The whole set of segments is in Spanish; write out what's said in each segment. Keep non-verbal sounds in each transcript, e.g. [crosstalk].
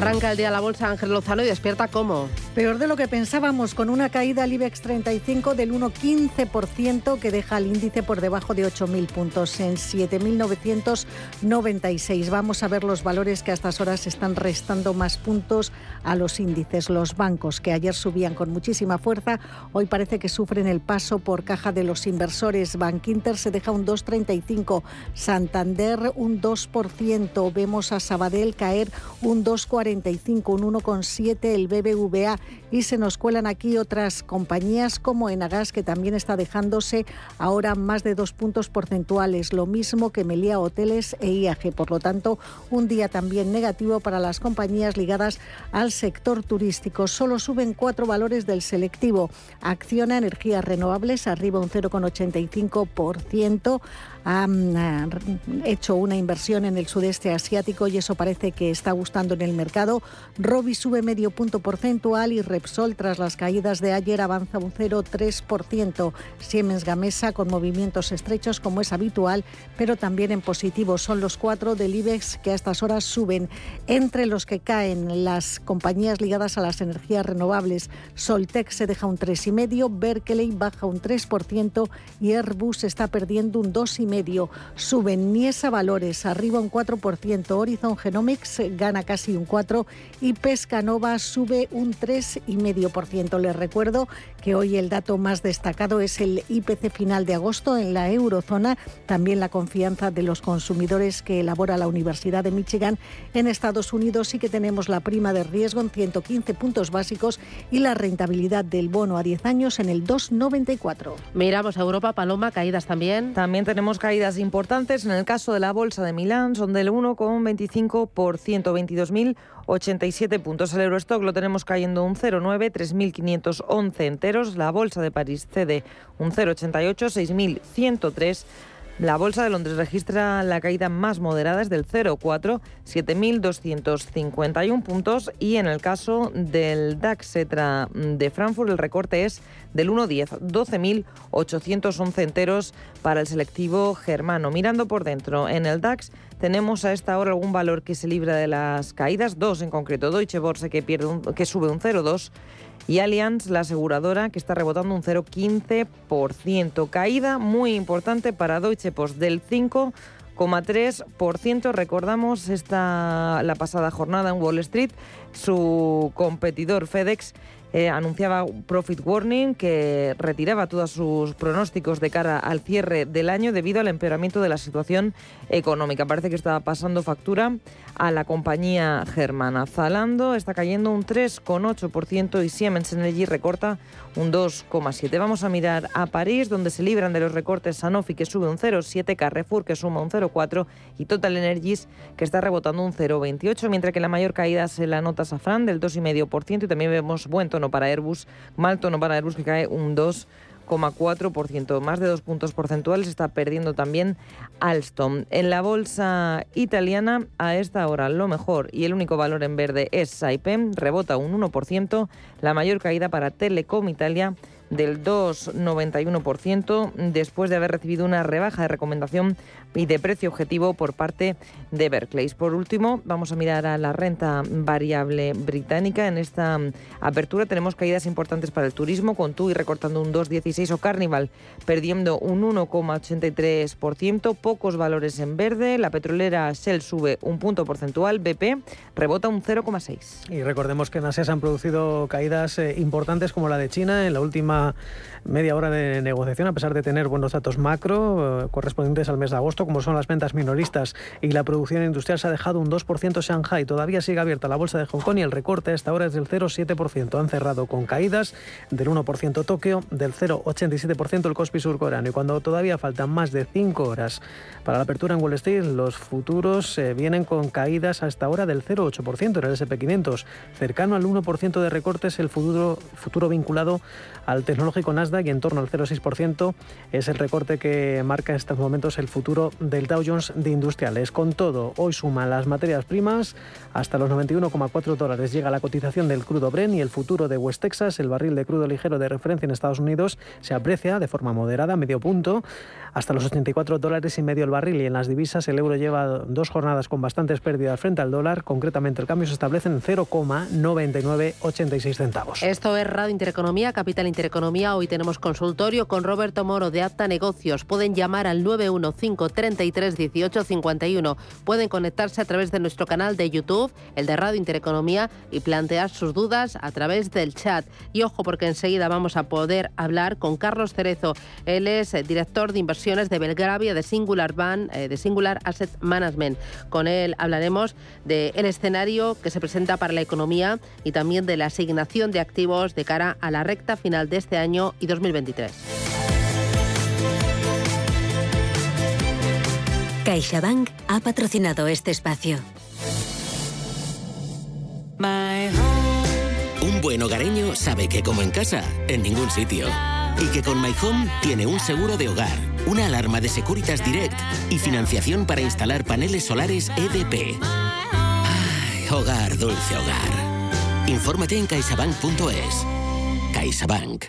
Arranca el día la bolsa Ángel Lozano y despierta cómo. Peor de lo que pensábamos, con una caída al IBEX 35 del 1,15% que deja el índice por debajo de 8.000 puntos, en 7.996. Vamos a ver los valores que a estas horas están restando más puntos a los índices. Los bancos, que ayer subían con muchísima fuerza, hoy parece que sufren el paso por caja de los inversores. Bankinter se deja un 2,35, Santander un 2%, vemos a Sabadell caer un 2,45, un 1,7 el BBVA y se nos cuelan aquí otras compañías como Enagas, que también está dejándose ahora más de dos puntos porcentuales, lo mismo que Melia Hoteles e IAG. Por lo tanto, un día también negativo para las compañías ligadas al sector turístico. Solo suben cuatro valores del selectivo. Acciona Energías Renovables arriba un 0,85% ha hecho una inversión en el sudeste asiático y eso parece que está gustando en el mercado. Robi sube medio punto porcentual y Repsol, tras las caídas de ayer, avanza un 0,3%. Siemens Gamesa con movimientos estrechos como es habitual, pero también en positivo. Son los cuatro del IBEX que a estas horas suben. Entre los que caen las compañías ligadas a las energías renovables, Soltec se deja un 3,5%, Berkeley baja un 3% y Airbus está perdiendo un 2,5% medio. Suben Niesa Valores, arriba un 4%. Horizon Genomics gana casi un 4% y Pescanova sube un 3,5%. Les recuerdo que hoy el dato más destacado es el IPC final de agosto en la eurozona. También la confianza de los consumidores que elabora la Universidad de Michigan en Estados Unidos. Sí que tenemos la prima de riesgo en 115 puntos básicos y la rentabilidad del bono a 10 años en el 2,94. Miramos a Europa, Paloma, caídas también. También tenemos caídas importantes. En el caso de la Bolsa de Milán son del 1,25%, 22.087 puntos. El Eurostock lo tenemos cayendo un 0,9, 3.511 enteros. La Bolsa de París cede un 0,88, 6.103. La Bolsa de Londres registra la caída más moderada, es del 0,4, 7.251 puntos. Y en el caso del DAX de Frankfurt, el recorte es del 1,10, 12.811 enteros para el selectivo germano. Mirando por dentro, en el DAX tenemos a esta hora algún valor que se libra de las caídas, dos en concreto. Deutsche Börse que, pierde que sube un 0,2 y Allianz, la aseguradora, que está rebotando un 0,15%. Caída muy importante para Deutsche Post del 5,3%. Recordamos esta, la pasada jornada en Wall Street, su competidor FedEx eh, anunciaba profit warning que retiraba todos sus pronósticos de cara al cierre del año debido al empeoramiento de la situación económica. Parece que estaba pasando factura a la compañía germana. Zalando está cayendo un 3,8% y Siemens Energy recorta un 2,7%. Vamos a mirar a París, donde se libran de los recortes Sanofi, que sube un 0,7%, Carrefour, que suma un 0,4%, y Total Energies, que está rebotando un 0,28%, mientras que la mayor caída se la nota Safran, del 2,5%, y también vemos buen tono para Airbus, mal tono para Airbus, que cae un 2%. 4%, más de dos puntos porcentuales está perdiendo también Alstom. En la bolsa italiana, a esta hora lo mejor y el único valor en verde es Saipem, rebota un 1%, la mayor caída para Telecom Italia del 2,91% después de haber recibido una rebaja de recomendación y de precio objetivo por parte de Berkeley. Por último, vamos a mirar a la renta variable británica. En esta apertura tenemos caídas importantes para el turismo, con TUI recortando un 2,16 o Carnival perdiendo un 1,83%, pocos valores en verde, la petrolera Shell sube un punto porcentual, BP rebota un 0,6. Y recordemos que en Asia se han producido caídas eh, importantes como la de China en la última media hora de negociación, a pesar de tener buenos datos macro eh, correspondientes al mes de agosto, como son las ventas minoristas y la producción industrial, se ha dejado un 2% Shanghai. Todavía sigue abierta la bolsa de Hong Kong y el recorte a esta hora es del 0,7%. Han cerrado con caídas del 1% Tokio, del 0,87% el Kospi surcoreano. Y cuando todavía faltan más de 5 horas para la apertura en Wall Street, los futuros eh, vienen con caídas hasta ahora del 0,8% en el SP500. Cercano al 1% de recortes el futuro, futuro vinculado al tecnológico Nasdaq y en torno al 0,6% es el recorte que marca en estos momentos el futuro del Dow Jones de industriales. Con todo, hoy suman las materias primas hasta los 91,4 dólares. Llega la cotización del crudo Bren y el futuro de West Texas, el barril de crudo ligero de referencia en Estados Unidos, se aprecia de forma moderada, medio punto, hasta los 84 dólares y medio el barril. Y en las divisas el euro lleva dos jornadas con bastantes pérdidas frente al dólar. Concretamente el cambio se establece en 0,9986 centavos. Esto es Radio Intereconomía, Capital Intereconomía. Hoy tenemos consultorio con Roberto Moro de Apta Negocios. Pueden llamar al 915 33 18 51. Pueden conectarse a través de nuestro canal de YouTube, el de Radio Intereconomía, y plantear sus dudas a través del chat. Y ojo, porque enseguida vamos a poder hablar con Carlos Cerezo. Él es director de inversiones de Belgravia de Singular Van, eh, de Singular Asset Management. Con él hablaremos del escenario que se presenta para la economía y también de la asignación de activos de cara a la recta final de este año y 2023. CaixaBank ha patrocinado este espacio. Un buen hogareño sabe que como en casa, en ningún sitio. Y que con My Home tiene un seguro de hogar, una alarma de Securitas Direct y financiación para instalar paneles solares EDP. Ay, hogar, dulce hogar. Infórmate en caixabank.es. CaixaBank.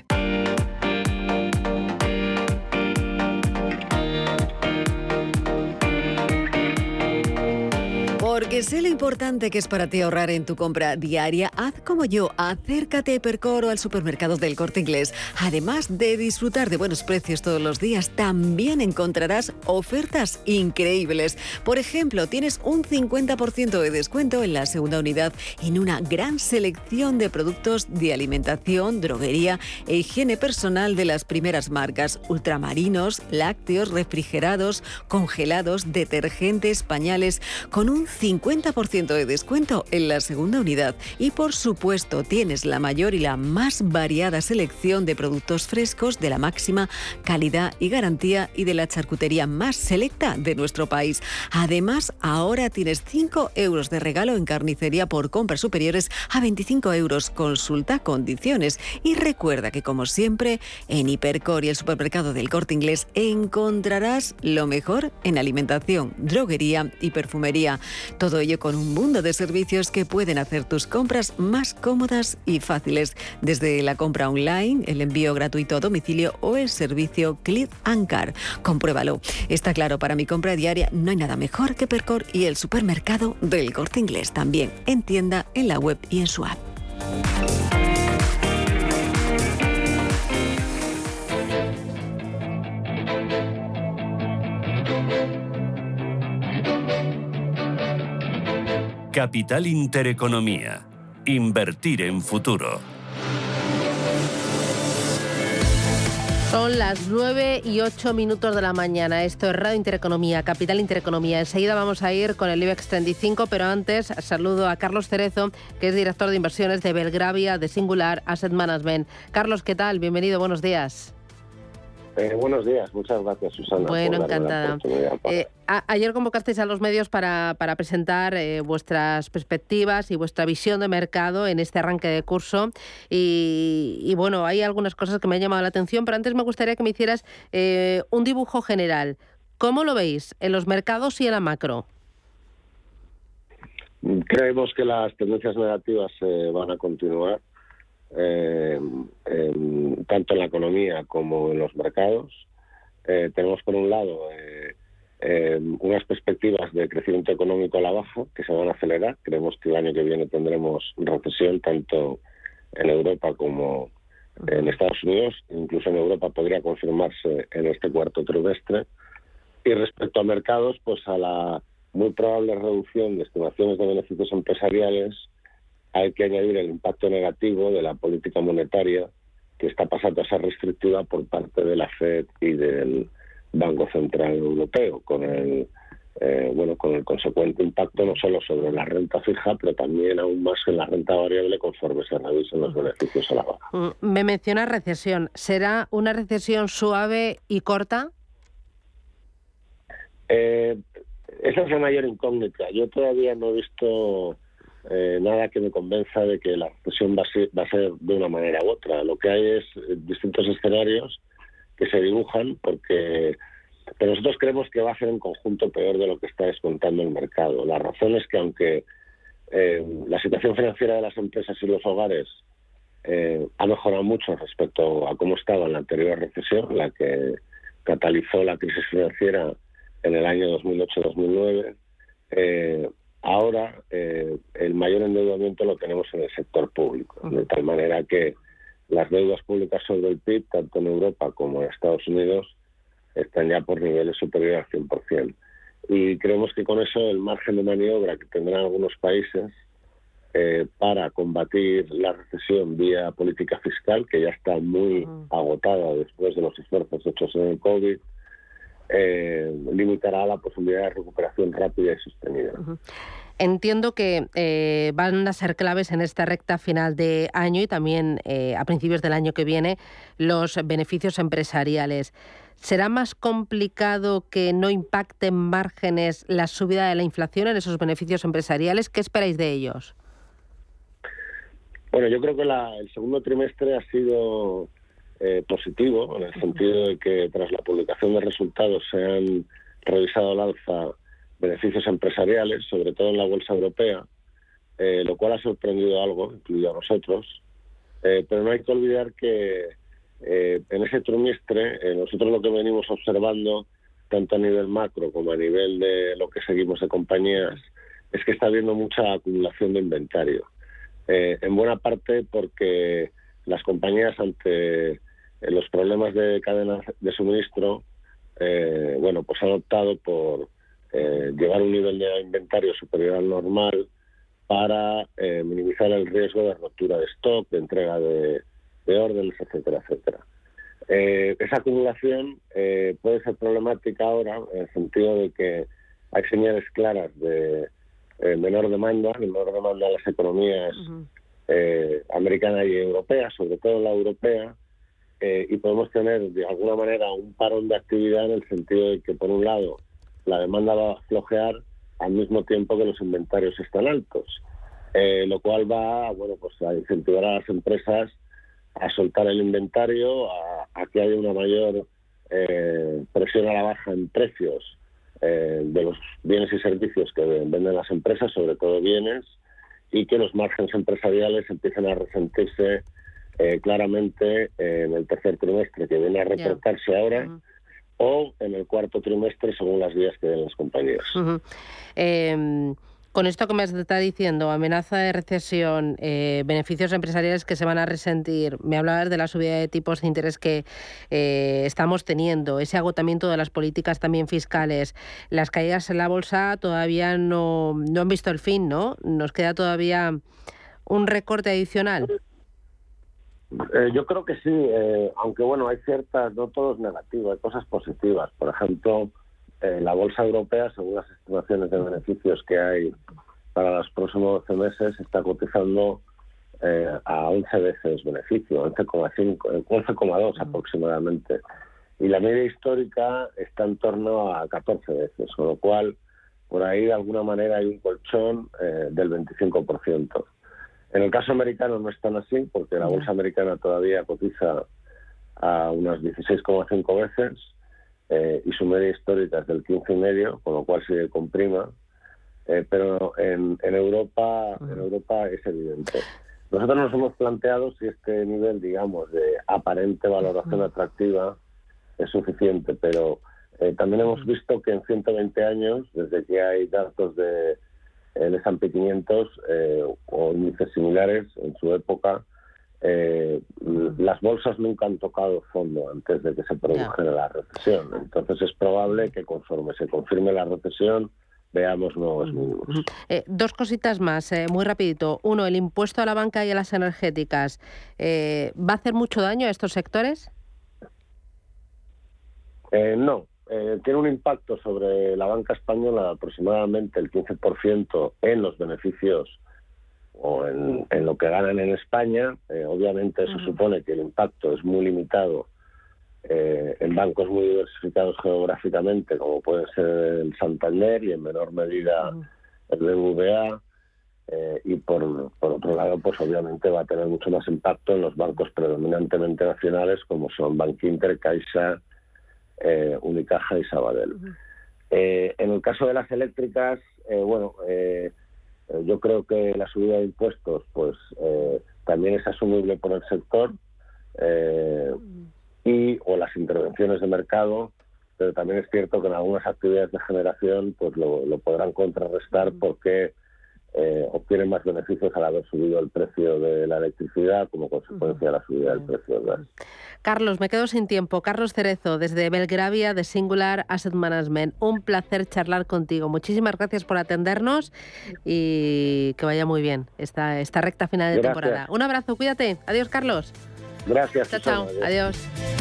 Porque sé lo importante que es para ti ahorrar en tu compra diaria, haz como yo, acércate a Hipercor o al supermercado del Corte Inglés. Además de disfrutar de buenos precios todos los días, también encontrarás ofertas increíbles. Por ejemplo, tienes un 50% de descuento en la segunda unidad en una gran selección de productos de alimentación, droguería e higiene personal de las primeras marcas, ultramarinos, lácteos, refrigerados, congelados, detergentes, pañales, con un 50% de descuento en la segunda unidad y por supuesto tienes la mayor y la más variada selección de productos frescos de la máxima calidad y garantía y de la charcutería más selecta de nuestro país. Además, ahora tienes 5 euros de regalo en carnicería por compras superiores a 25 euros. Consulta condiciones y recuerda que como siempre en Hipercor y el supermercado del Corte Inglés encontrarás lo mejor en alimentación, droguería y perfumería. Todo ello con un mundo de servicios que pueden hacer tus compras más cómodas y fáciles, desde la compra online, el envío gratuito a domicilio o el servicio Click and. Compruébalo. Está claro, para mi compra diaria no hay nada mejor que Percor y el supermercado del Corte Inglés. También en tienda, en la web y en su app. Capital Intereconomía. Invertir en futuro. Son las 9 y 8 minutos de la mañana. Esto es Radio Intereconomía, Capital Intereconomía. Enseguida vamos a ir con el IBEX 35, pero antes saludo a Carlos Cerezo, que es director de inversiones de Belgravia de Singular Asset Management. Carlos, ¿qué tal? Bienvenido, buenos días. Eh, buenos días, muchas gracias Susana. Bueno, encantada. Eh, ayer convocasteis a los medios para, para presentar eh, vuestras perspectivas y vuestra visión de mercado en este arranque de curso y, bueno, hay algunas cosas que me han llamado la atención, pero antes me gustaría que me hicieras un dibujo general. ¿Cómo lo veis en los mercados y en la macro? Creemos que las tendencias negativas van a continuar eh, tanto en la economía como en los mercados. Eh, tenemos, por un lado, eh, unas perspectivas de crecimiento económico a la baja que se van a acelerar. Creemos que el año que viene tendremos recesión tanto en Europa como en Estados Unidos. Incluso en Europa podría confirmarse en este cuarto trimestre. Y respecto a mercados, pues a la muy probable reducción de estimaciones de beneficios empresariales hay que añadir el impacto negativo de la política monetaria que está pasando a ser restrictiva por parte de la Fed y del Banco Central Europeo, con el eh, bueno, con el consecuente impacto no solo sobre la renta fija, pero también aún más en la renta variable conforme se revisen los beneficios a la baja. Mm, me menciona recesión. ¿Será una recesión suave y corta? Eh, esa es la mayor incógnita. Yo todavía no he visto eh, nada que me convenza de que la recesión va va a ser de una manera u otra. Lo que hay es distintos escenarios que se dibujan porque pero nosotros creemos que va a ser un conjunto peor de lo que está descontando el mercado. La razón es que aunque eh, la situación financiera de las empresas y los hogares eh, ha mejorado mucho respecto a cómo estaba en la anterior recesión, la que catalizó la crisis financiera en el año 2008-2009, eh, ahora el mayor endeudamiento lo tenemos en el sector público, de tal manera que las deudas públicas sobre el PIB, tanto en Europa como en Estados Unidos, están ya por niveles superiores al 100%. Y creemos que con eso el margen de maniobra que tendrán algunos países eh, para combatir la recesión vía política fiscal, que ya está muy agotada después de los esfuerzos hechos en el COVID, eh, limitará la posibilidad de recuperación rápida y sostenida. Entiendo que eh, van a ser claves en esta recta final de año y también a principios del año que viene los beneficios empresariales. ¿Será más complicado que no impacten márgenes la subida de la inflación en esos beneficios empresariales? ¿Qué esperáis de ellos? Bueno, yo creo que el segundo trimestre ha sido eh, positivo, en el sentido de que tras la publicación de resultados se han revisado al alza beneficios empresariales, sobre todo en la bolsa europea, eh, lo cual ha sorprendido algo, incluido a nosotros. Eh, pero no hay que olvidar que eh, en ese trimestre, eh, nosotros lo que venimos observando, tanto a nivel macro como a nivel de lo que seguimos de compañías, es que está habiendo mucha acumulación de inventario. Eh, en buena parte porque las compañías ante los problemas de cadenas de suministro, bueno, pues han optado por llevar un nivel de inventario superior al normal para minimizar el riesgo de ruptura de stock, de entrega de, de órdenes, etcétera, etcétera. Eh, esa acumulación eh, puede ser problemática ahora en el sentido de que hay señales claras de eh, menor demanda, menor demanda en las economías americanas y europeas, sobre todo la europea, y podemos tener de alguna manera un parón de actividad en el sentido de que por un lado la demanda va a flojear al mismo tiempo que los inventarios están altos, lo cual va bueno pues a incentivar a las empresas a soltar el inventario, a, que haya una mayor eh, presión a la baja en precios eh, de los bienes y servicios que venden las empresas, sobre todo bienes, y que los márgenes empresariales empiecen a resentirse eh, claramente en el tercer trimestre, que viene a reportarse ahora. o en el cuarto trimestre según las vías que den las compañías. Con esto que me está diciendo, amenaza de recesión, eh, beneficios empresariales que se van a resentir, me hablabas de la subida de tipos de interés que eh, estamos teniendo, ese agotamiento de las políticas también fiscales, las caídas en la bolsa todavía no, no han visto el fin, ¿no? Nos queda todavía un recorte adicional. Eh, yo creo que sí, aunque bueno, hay ciertas, no todo es negativo, hay cosas positivas. Por ejemplo, eh, la bolsa europea, según las estimaciones de beneficios que hay para los próximos 12 meses, está cotizando eh, a 11 veces beneficio, 11,5, 11,2 mm. aproximadamente. Y la media histórica está en torno a 14 veces, con lo cual por ahí de alguna manera hay un colchón eh, del 25%. En el caso americano no es tan así, porque la bolsa americana todavía cotiza a unas 16,5 veces eh, y su media histórica es del 15,5, con lo cual sigue con prima. Eh, pero en, en Europa en Europa es evidente. Nosotros nos hemos planteado si este nivel, digamos, de aparente valoración atractiva es suficiente, pero eh, también hemos visto que en 120 años, desde que hay datos de el S&P 500 o índices similares en su época, eh, las bolsas nunca han tocado fondo antes de que se produjera la recesión. Entonces es probable que conforme se confirme la recesión, veamos nuevos mínimos. Eh, dos cositas más, eh, muy rapidito. Uno, el impuesto a la banca y a las energéticas. Eh, ¿Va a hacer mucho daño a estos sectores? no, tiene un impacto sobre la banca española aproximadamente el 15% en los beneficios o en, lo que ganan en España. obviamente eso supone que el impacto es muy limitado eh, en bancos muy diversificados geográficamente, como pueden ser el Santander y en menor medida el BBVA. Eh, y por, por, otro lado, pues obviamente va a tener mucho más impacto en los bancos predominantemente nacionales, como son Bankinter, Caixa, eh, Unicaja y Sabadell. en el caso de las eléctricas, bueno, yo creo que la subida de impuestos, pues también es asumible por el sector y o las intervenciones de mercado, pero también es cierto que en algunas actividades de generación pues lo, podrán contrarrestar porque eh, obtienen más beneficios al haber subido el precio de la electricidad como consecuencia de la subida del precio del gas. Carlos, me quedo sin tiempo. Carlos Cerezo, desde Belgravia de Singular Asset Management. Un placer charlar contigo. Muchísimas gracias por atendernos y que vaya muy bien esta, esta recta final de temporada. Un abrazo, cuídate. Adiós, Carlos. Gracias. Chao, chao. Adiós.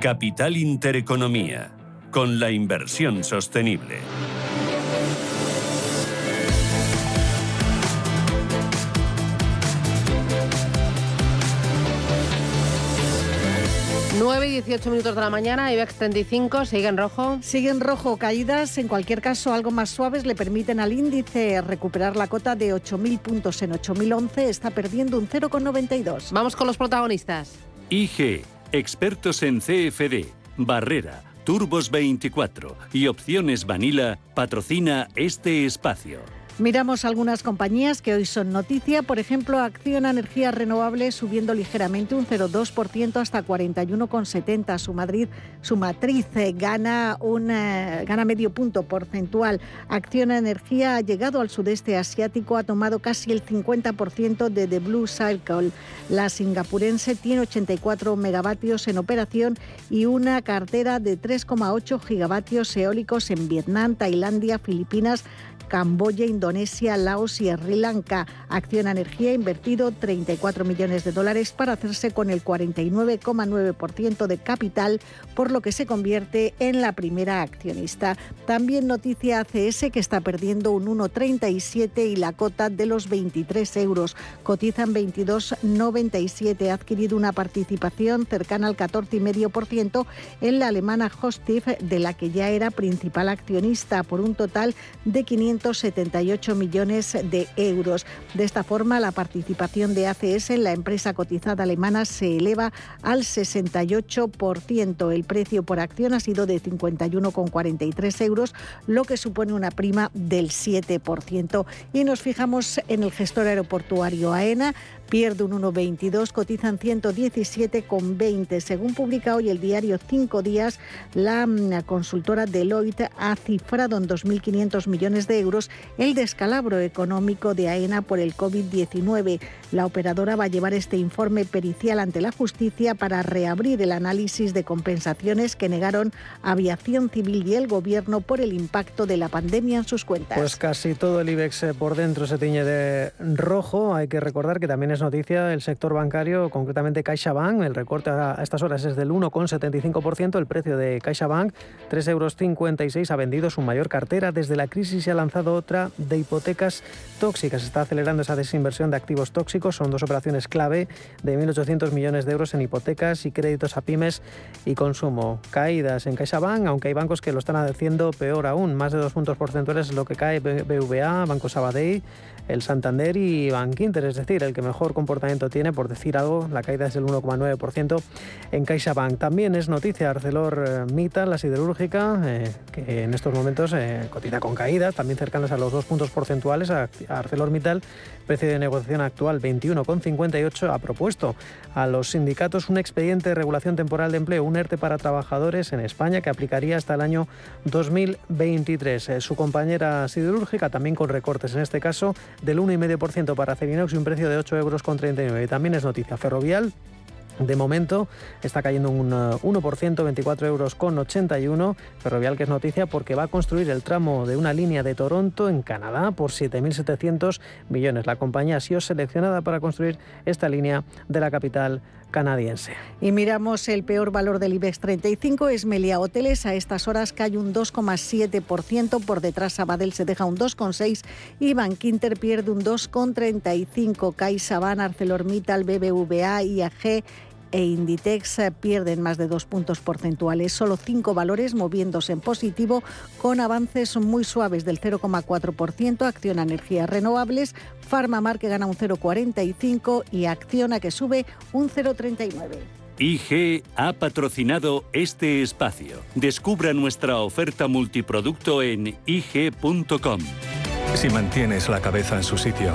Capital Intereconomía, con la inversión sostenible. 9 y 18 minutos de la mañana, IBEX 35, sigue en rojo. Sigue en rojo, caídas, en cualquier caso algo más suaves le permiten al índice recuperar la cota de 8.000 puntos en 8.011, está perdiendo un 0,92. Vamos con los protagonistas. IG, expertos en CFD, Barrera, Turbos 24 y Opciones Vanilla, patrocina este espacio. Miramos algunas compañías que hoy son noticia. Por ejemplo, Acciona Energías Renovables subiendo ligeramente un 0,2% hasta 41,70. Su, su matriz eh, gana, un, eh, gana medio punto porcentual. Acciona Energía ha llegado al sudeste asiático, ha tomado casi el 50% de The Blue Cycle. La singapurense tiene 84 megavatios en operación y una cartera de 3,8 gigavatios eólicos en Vietnam, Tailandia, Filipinas, Camboya, Indonesia, Laos y Sri Lanka. Acción Energía ha invertido 34 millones de dólares para hacerse con el 49,9% de capital, por lo que se convierte en la primera accionista. También noticia ACS que está perdiendo un 1,37 y la cota de los 23 euros. Cotizan 22,97. Ha adquirido una participación cercana al 14,5% en la alemana Hostif, de la que ya era principal accionista, por un total de 578 millones de euros. De esta forma, la participación de ACS en la empresa cotizada alemana se eleva al 68%. El precio por acción ha sido de 51,43 euros, lo que supone una prima del 7%. Y nos fijamos en el gestor aeroportuario AENA, pierde un 1,22, cotizan 117,20. Según publica hoy el diario Cinco Días, la mm, consultora Deloitte ha cifrado en 2.500 millones de euros el descalabro económico de AENA por el COVID-19. La operadora va a llevar este informe pericial ante la justicia para reabrir el análisis de compensaciones que negaron Aviación Civil y el Gobierno por el impacto de la pandemia en sus cuentas. Pues casi todo el IBEX eh, por dentro se tiñe de rojo. Hay que recordar que también es noticia el sector bancario, concretamente CaixaBank. El recorte a estas horas es del 1,75%. El precio de CaixaBank, 3,56 euros, ha vendido su mayor cartera. Desde la crisis se ha lanzado otra de hipotecas tóxicas. Está acelerando esa desinversión de activos tóxicos. Son dos operaciones clave de 1.800 millones de euros en hipotecas y créditos a pymes y consumo. Caídas en CaixaBank, aunque hay bancos que lo están haciendo peor aún. Más de dos puntos porcentuales es lo que cae BVA, Banco Sabadell, el Santander y Bankinter, es decir, el que mejor comportamiento tiene, por decir algo, la caída es del 1,9% en CaixaBank. También es noticia ArcelorMittal, la siderúrgica, eh, que en estos momentos eh, cotiza con caídas, también cercanas a los dos puntos porcentuales. ArcelorMittal, precio de negociación actual 21,58, ha propuesto a los sindicatos un expediente de regulación temporal de empleo, un ERTE para trabajadores en España que aplicaría hasta el año 2023. Eh, su compañera siderúrgica, también con recortes en este caso, del 1,5% para Acerinox y un precio de 8 euros con 39. También es noticia ferrovial. De momento está cayendo un 1%, 24 euros con 81. Ferrovial que es noticia porque va a construir el tramo de una línea de Toronto en Canadá por 7.700 millones. La compañía ha sido seleccionada para construir esta línea de la capital canadiense. Y miramos el peor valor del IBEX 35, es Melia Hoteles. A estas horas cae un 2,7%, por detrás Sabadell se deja un 2,6% y Bankinter pierde un 2,35%. CaixaBank, ArcelorMittal, BBVA, IAG e Inditex pierden más de dos puntos porcentuales. Solo cinco valores moviéndose en positivo con avances muy suaves del 0,4%. Acciona Energías Renovables, Farmamar que gana un 0,45 y Acciona que sube un 0,39. IG ha patrocinado este espacio. Descubra nuestra oferta multiproducto en IG.com. Si mantienes la cabeza en su sitio,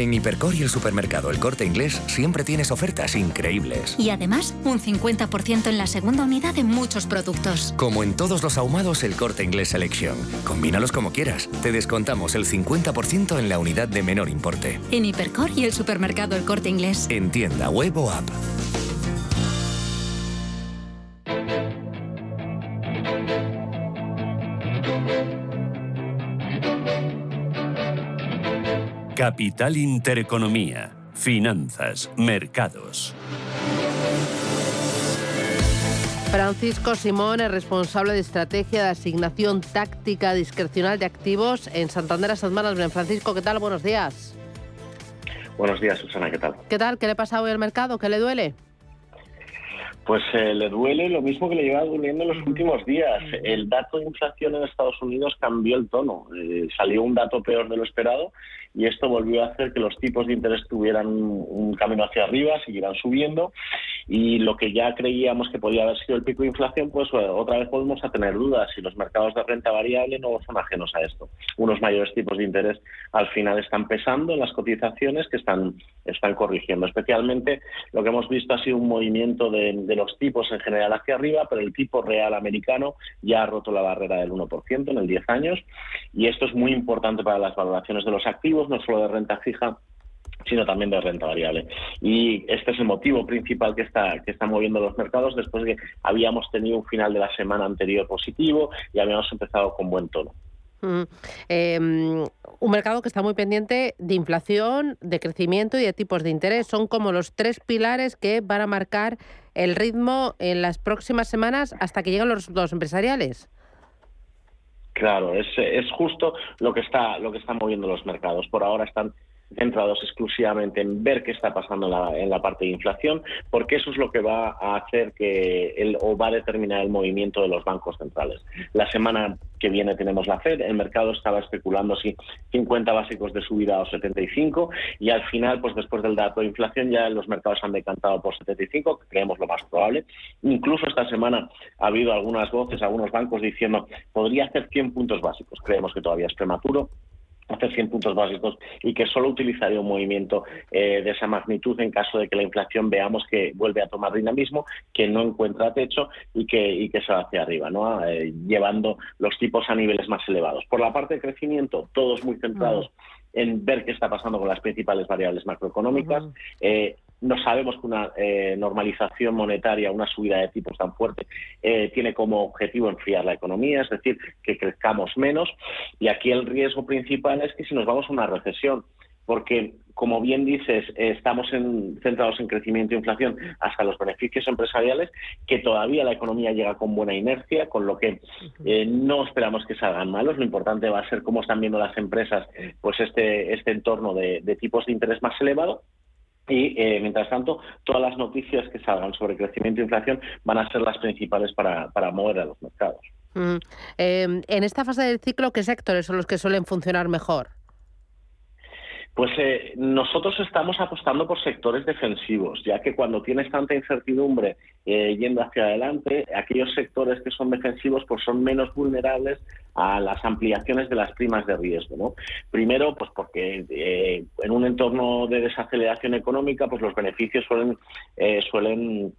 En Hipercor y el supermercado El Corte Inglés siempre tienes ofertas increíbles. Y además, un 50% en la segunda unidad de muchos productos. Como en todos los ahumados El Corte Inglés Selección. Combínalos como quieras. Te descontamos el 50% en la unidad de menor importe. En Hipercor y el supermercado El Corte Inglés. En tienda web o app. Capital Intereconomía. Finanzas, mercados. Francisco Simón es responsable de estrategia de asignación táctica discrecional de activos en Santander Asset Management. Francisco, ¿qué tal? Buenos días. Buenos días, Susana, ¿qué tal? ¿Qué tal? ¿Qué le pasa hoy al mercado? ¿Qué le duele? Pues eh, le duele lo mismo que le lleva doliendo en los últimos días. El dato de inflación en Estados Unidos cambió el tono. Eh, salió un dato peor de lo esperado y esto volvió a hacer que los tipos de interés tuvieran un camino hacia arriba, siguieran subiendo y lo que ya creíamos que podía haber sido el pico de inflación, pues otra vez podemos a tener dudas y los mercados de renta variable no son ajenos a esto. Unos mayores tipos de interés al final están pesando en las cotizaciones que están, están corrigiendo. Especialmente lo que hemos visto ha sido un movimiento de, de los tipos en general hacia arriba, pero el tipo real americano ya ha roto la barrera del 1% en el 10 años y esto es muy importante para las valoraciones de los activos, no solo de renta fija, sino también de renta variable. Y este es el motivo principal que está, que está moviendo los mercados después de que habíamos tenido un final de la semana anterior positivo y habíamos empezado con buen tono. Mm, em, un mercado que está muy pendiente de inflación, de crecimiento y de tipos de interés. Son como los tres pilares que van a marcar el ritmo en las próximas semanas hasta que lleguen los dos empresariales. Claro, es, es justo lo que está lo que están moviendo los mercados. Por ahora están centrados exclusivamente en ver qué está pasando en la, parte de inflación, porque eso es lo que va a hacer que el, o va a determinar el movimiento de los bancos centrales. La semana que viene tenemos la Fed, el mercado estaba especulando si 50 básicos de subida o 75 y al final, pues después del dato de inflación ya los mercados han decantado por 75, que creemos lo más probable. Incluso esta semana ha habido algunas voces, algunos bancos diciendo podría hacer 100 puntos básicos. Creemos que todavía es prematuro hacer 100 puntos básicos y que solo utilizaría un movimiento eh, de esa magnitud en caso de que la inflación veamos que vuelve a tomar dinamismo, que no encuentra techo y que, y que se va hacia arriba, ¿no? Eh, llevando los tipos a niveles más elevados. Por la parte de crecimiento, todos muy centrados en ver qué está pasando con las principales variables macroeconómicas. eh, no sabemos que una eh, normalización monetaria, una subida de tipos tan fuerte, eh, tiene como objetivo enfriar la economía, es decir, que crezcamos menos. Y aquí el riesgo principal es que si nos vamos a una recesión, porque, como bien dices, estamos centrados en crecimiento e inflación hasta los beneficios empresariales, que todavía la economía llega con buena inercia, con lo que eh, no esperamos que salgan malos. Lo importante va a ser cómo están viendo las empresas pues este, este entorno de tipos de interés más elevado y, eh, mientras tanto, todas las noticias que salgan sobre crecimiento e inflación van a ser las principales para, mover a los mercados. Mm. Eh, en esta fase del ciclo, ¿qué sectores son los que suelen funcionar mejor? Pues eh, nosotros estamos apostando por sectores defensivos, ya que cuando tienes tanta incertidumbre eh, yendo hacia adelante, aquellos sectores que son defensivos pues son menos vulnerables a las ampliaciones de las primas de riesgo. ¿no? Primero, pues porque eh, en un entorno de desaceleración económica, pues los beneficios suelen, suelen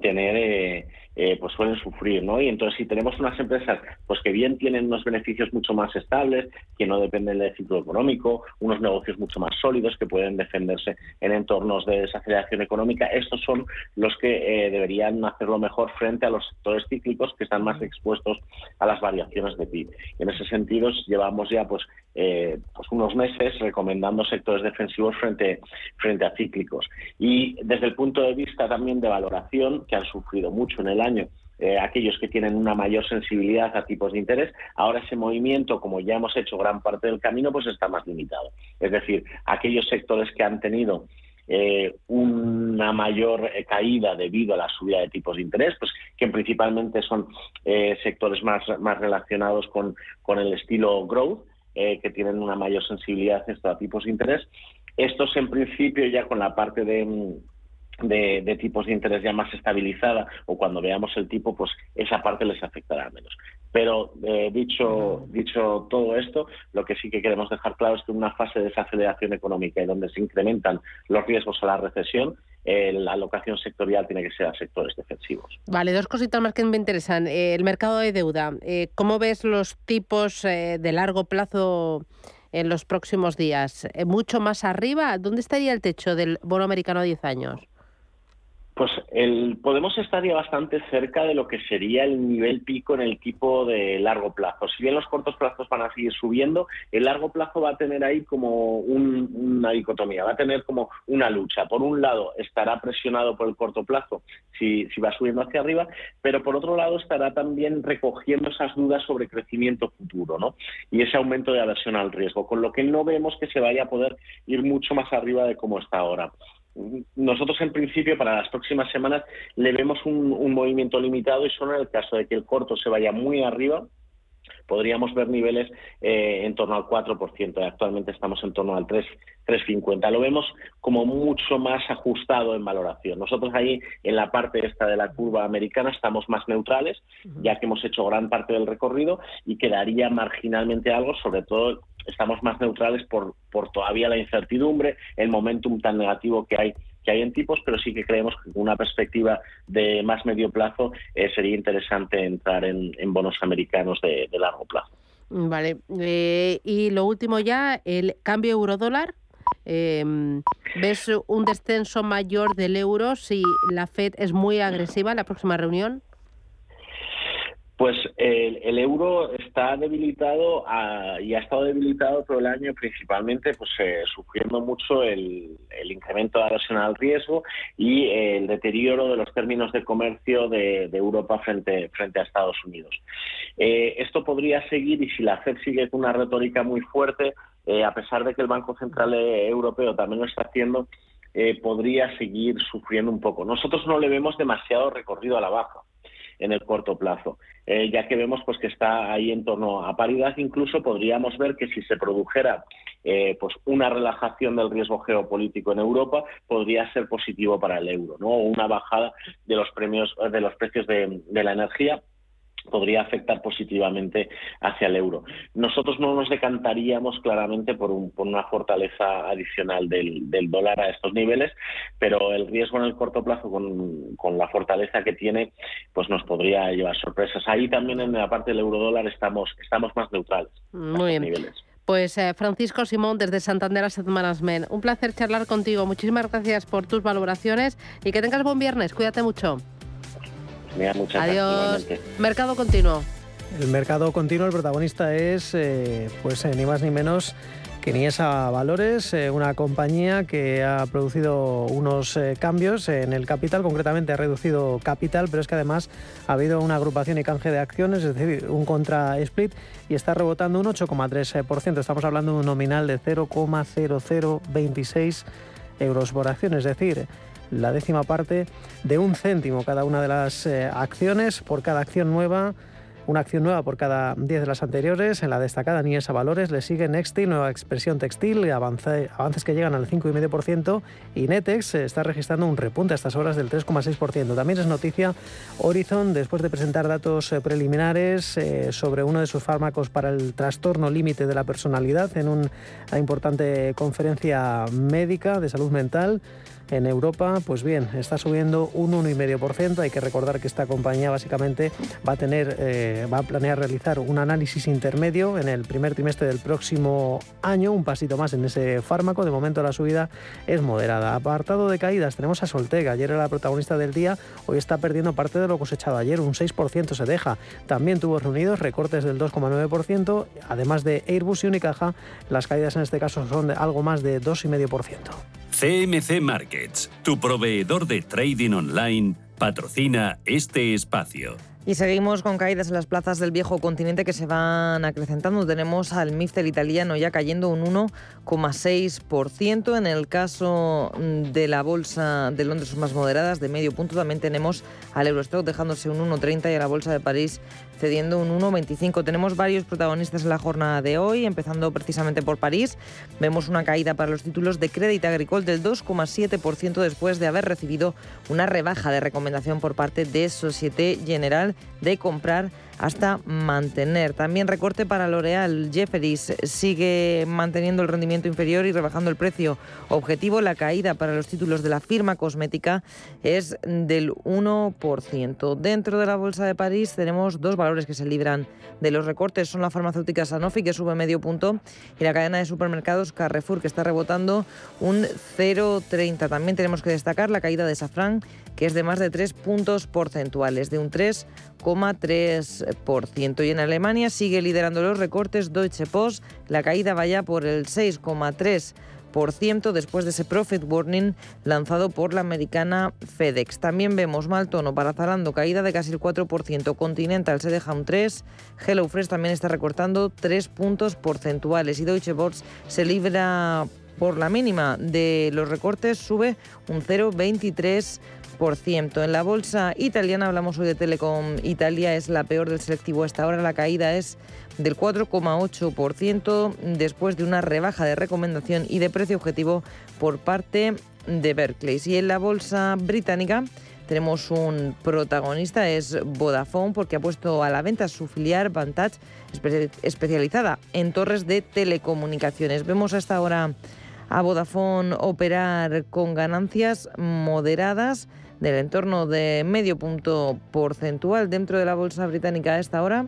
tener eh, pues suelen sufrir, ¿no? Y entonces si tenemos unas empresas pues que bien tienen unos beneficios mucho más estables, que no dependen del ciclo económico, unos negocios mucho más sólidos que pueden defenderse en entornos de desaceleración económica, estos son los que eh, deberían hacerlo mejor frente a los sectores cíclicos que están más expuestos a las variaciones de PIB. En ese sentido llevamos ya pues eh, pues unos meses recomendando sectores defensivos frente, frente a cíclicos. Y desde el punto de vista también de valoración, que han sufrido mucho en el año, eh, aquellos que tienen una mayor sensibilidad a tipos de interés, ahora ese movimiento, como ya hemos hecho gran parte del camino, pues está más limitado. Es decir, aquellos sectores que han tenido eh, una mayor caída debido a la subida de tipos de interés, pues que principalmente son sectores más, más relacionados con, con el estilo growth, eh, que tienen una mayor sensibilidad a tipos de interés. Estos, en principio, ya con la parte de, de, tipos de interés ya más estabilizada o cuando veamos el tipo, pues esa parte les afectará menos. Pero eh, dicho, dicho todo esto, lo que sí que queremos dejar claro es que en una fase de desaceleración económica y donde se incrementan los riesgos a la recesión, eh, la alocación sectorial tiene que ser a sectores defensivos. Vale, dos cositas más que me interesan. Eh, el mercado de deuda. ¿Cómo ves los tipos de largo plazo en los próximos días? ¿Mucho más arriba? ¿Dónde estaría el techo del bono americano a 10 años? Pues el, podemos estar ya bastante cerca de lo que sería el nivel pico en el tipo de largo plazo. Si bien los cortos plazos van a seguir subiendo, el largo plazo va a tener ahí como una dicotomía, va a tener como una lucha. Por un lado, estará presionado por el corto plazo si, si va subiendo hacia arriba, pero por otro lado estará también recogiendo esas dudas sobre crecimiento futuro ¿no? y ese aumento de aversión al riesgo, con lo que no vemos que se vaya a poder ir mucho más arriba de cómo está ahora. Nosotros en principio para las próximas semanas le vemos un, un movimiento limitado y solo en el caso de que el corto se vaya muy arriba, podríamos ver niveles eh, en torno al 4%. Actualmente estamos en torno al 3,50. Lo vemos como mucho más ajustado en valoración. Nosotros ahí en la parte esta de la curva americana estamos más neutrales, ya que hemos hecho gran parte del recorrido y quedaría marginalmente algo, sobre todo estamos más neutrales por, por todavía la incertidumbre, el momentum tan negativo que hay que hay en tipos, pero sí que creemos que con una perspectiva de más medio plazo eh, sería interesante entrar en, bonos americanos de, largo plazo. Vale. Eh, y lo último ya, el cambio euro-dólar. Eh, ¿Ves un descenso mayor del euro si la Fed es muy agresiva en la próxima reunión? Pues el, euro está debilitado y ha estado debilitado todo el año principalmente pues eh, sufriendo mucho el, incremento de al riesgo y el deterioro de los términos de comercio de, Europa frente, frente a Estados Unidos. Eh, esto podría seguir y si la Fed sigue con una retórica muy fuerte, eh, a pesar de que el Banco Central Europeo también lo está haciendo, podría seguir sufriendo un poco. Nosotros no le vemos demasiado recorrido a la baja en el corto plazo. Eh, ya que vemos pues que está ahí en torno a paridad, incluso podríamos ver que si se produjera eh, pues una relajación del riesgo geopolítico en Europa, podría ser positivo para el euro, ¿no? Una bajada de los premios de los precios de la energía podría afectar positivamente hacia el euro. Nosotros no nos decantaríamos claramente por, una fortaleza adicional del, dólar a estos niveles, pero el riesgo en el corto plazo con, la fortaleza que tiene, pues nos podría llevar sorpresas. Ahí también en la parte del euro dólar estamos, estamos más neutrales. Muy bien. Niveles. Pues eh, Francisco Simón desde Santander Asset Management. Un placer charlar contigo. Muchísimas gracias por tus valoraciones y que tengas buen viernes. Cuídate mucho. Adiós. Mercado continuo. El mercado continuo, el protagonista es, eh, pues eh, ni más ni menos que Niesa Valores, eh, una compañía que ha producido unos cambios en el capital, concretamente ha reducido capital, pero es que además ha habido una agrupación y canje de acciones, es decir, un contra split y está rebotando un 8,3%. Estamos hablando de un nominal de 0,0026 euros por acción, es decir, la décima parte de un céntimo cada una de las eh, acciones por cada acción nueva. Una acción nueva por cada 10 de las anteriores. En la destacada Niesa Valores le sigue Nextil, nueva expresión textil, avances que llegan al 5,5% y Netex está registrando un repunte a estas horas del 3,6%. También es noticia Horizon después de presentar datos eh, preliminares eh, sobre uno de sus fármacos para el trastorno límite de la personalidad en una importante conferencia médica de salud mental en Europa, pues bien, está subiendo un 1,5%. Hay que recordar que esta compañía básicamente va a tener, eh, va a planear realizar un análisis intermedio en el primer trimestre del próximo año, un pasito más en ese fármaco. De momento la subida es moderada. Apartado de caídas, tenemos a Soltega. Ayer era la protagonista del día, hoy está perdiendo parte de lo cosechado ayer, un 6% se deja. También tuvo reunidos recortes del 2,9%, además de Airbus y Unicaja, las caídas en este caso son de algo más de 2,5%. CMC Markets, tu proveedor de trading online, patrocina este espacio. Y seguimos con caídas en las plazas del viejo continente que se van acrecentando. Tenemos al MIFTEL italiano ya cayendo un 1,6%. En el caso de la bolsa de Londres más moderadas, de medio punto, también tenemos al Eurostock dejándose un 1,30 y a la bolsa de París cediendo un 1,25. Tenemos varios protagonistas en la jornada de hoy, empezando precisamente por París. Vemos una caída para los títulos de Crédit Agricole del 2,7% después de haber recibido una rebaja de recomendación por parte de Societe General de comprar hasta mantener. También recorte para L'Oreal. Jefferies sigue manteniendo el rendimiento inferior y rebajando el precio objetivo. La caída para los títulos de la firma cosmética es del 1%. Dentro de la Bolsa de París tenemos dos valores que se libran de los recortes. Son la farmacéutica Sanofi, que sube medio punto, y la cadena de supermercados Carrefour, que está rebotando un 0,30. También tenemos que destacar la caída de Safran, que es de más de 3 puntos porcentuales, de un 3,3%. Y en Alemania sigue liderando los recortes Deutsche Post, la caída vaya por el 6,3% después de ese profit warning lanzado por la americana FedEx. También vemos mal tono para Zalando, caída de casi el 4%. Continental se deja un 3%. HelloFresh también está recortando 3 puntos porcentuales. Y Deutsche Börse se libra por la mínima de los recortes sube un 0,23%. En la bolsa italiana, hablamos hoy de Telecom Italia, es la peor del selectivo hasta ahora. La caída es del 4,8% después de una rebaja de recomendación y de precio objetivo por parte de Berkeley. Y en la bolsa británica tenemos un protagonista, es Vodafone, porque ha puesto a la venta su filial Vantage, especializada en torres de telecomunicaciones. Vemos hasta ahora a Vodafone operar con ganancias moderadas del entorno de medio punto porcentual dentro de la bolsa británica a esta hora.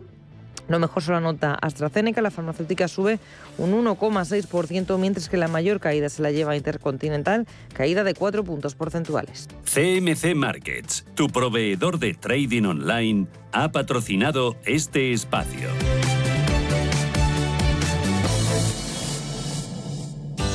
Lo mejor se lo anota AstraZeneca, la farmacéutica sube un 1,6%, mientras que la mayor caída se la lleva Intercontinental, caída de 4 puntos porcentuales. CMC Markets, tu proveedor de trading online, ha patrocinado este espacio.